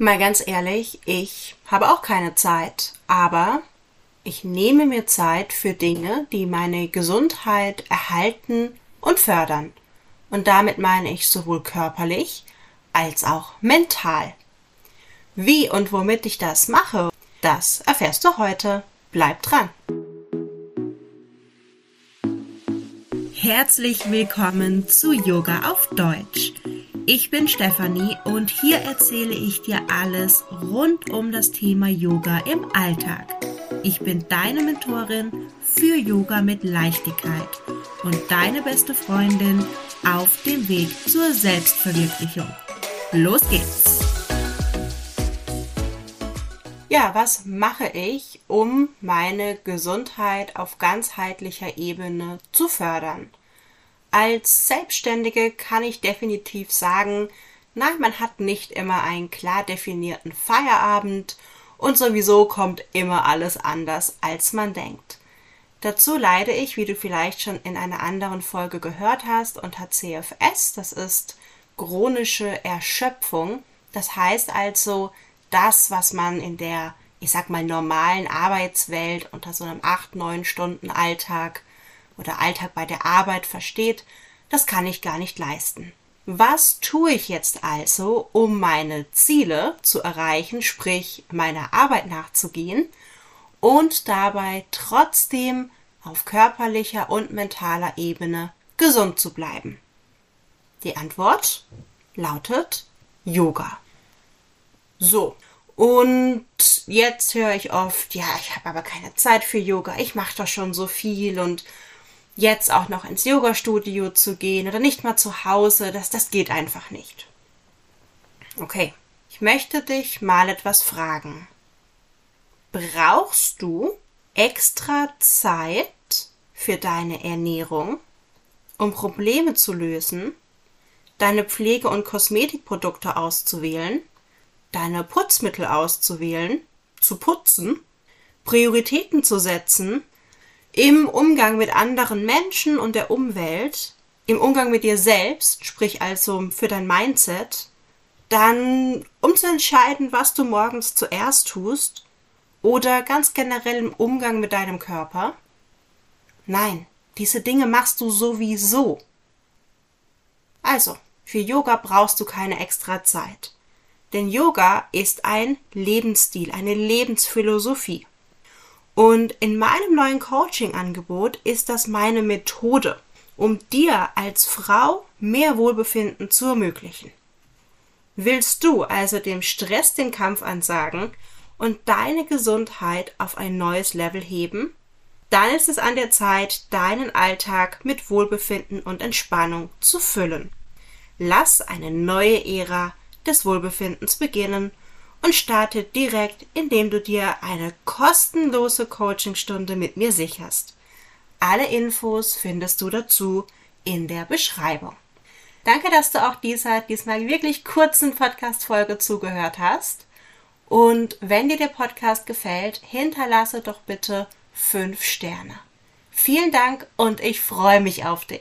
Mal ganz ehrlich, ich habe auch keine Zeit, aber ich nehme mir Zeit für Dinge, die meine Gesundheit erhalten und fördern. Und damit meine ich sowohl körperlich als auch mental. Wie und womit ich das mache, das erfährst du heute. Bleib dran! Herzlich willkommen zu Yoga auf Deutsch. Ich bin Stefanie und hier erzähle ich dir alles rund um das Thema Yoga im Alltag. Ich bin deine Mentorin für Yoga mit Leichtigkeit und deine beste Freundin auf dem Weg zur Selbstverwirklichung. Los geht's! Ja, was mache ich, um meine Gesundheit auf ganzheitlicher Ebene zu fördern? Als Selbstständige kann ich definitiv sagen, nein, man hat nicht immer einen klar definierten Feierabend und sowieso kommt immer alles anders, als man denkt. Dazu leide ich, wie du vielleicht schon in einer anderen Folge gehört hast, unter CFS, das ist chronische Erschöpfung. Das heißt also, das, was man in der, ich sag mal, normalen Arbeitswelt unter so einem 8-9 Stunden Alltag oder Alltag bei der Arbeit versteht, das kann ich gar nicht leisten. Was tue ich jetzt also, um meine Ziele zu erreichen, sprich meiner Arbeit nachzugehen und dabei trotzdem auf körperlicher und mentaler Ebene gesund zu bleiben? Die Antwort lautet Yoga. So. Und jetzt höre ich oft, ja, ich habe aber keine Zeit für Yoga, ich mache doch schon so viel und jetzt auch noch ins Yoga-Studio zu gehen oder nicht mal zu Hause, das, das geht einfach nicht. Okay, ich möchte dich mal etwas fragen. Brauchst du extra Zeit für deine Ernährung, um Probleme zu lösen, deine Pflege- und Kosmetikprodukte auszuwählen deine Putzmittel auszuwählen, zu putzen, Prioritäten zu setzen, im Umgang mit anderen Menschen und der Umwelt, im Umgang mit dir selbst, sprich also für dein Mindset, dann um zu entscheiden, was du morgens zuerst tust, oder ganz generell im Umgang mit deinem Körper? Nein, diese Dinge machst du sowieso. Also, für Yoga brauchst du keine extra Zeit. Denn Yoga ist ein Lebensstil, eine Lebensphilosophie. Und in meinem neuen Coaching-Angebot ist das meine Methode, um dir als Frau mehr Wohlbefinden zu ermöglichen. Willst du also dem Stress den Kampf ansagen und deine Gesundheit auf ein neues Level heben? Dann ist es an der Zeit, deinen Alltag mit Wohlbefinden und Entspannung zu füllen. Lass eine neue Ära des Wohlbefindens beginnen und starte direkt, indem du dir eine kostenlose Coachingstunde mit mir sicherst. Alle Infos findest du dazu in der Beschreibung. Danke, dass du auch dieser diesmal wirklich kurzen Podcast-Folge zugehört hast. Und wenn dir der Podcast gefällt, hinterlasse doch bitte fünf Sterne. Vielen Dank und ich freue mich auf dich.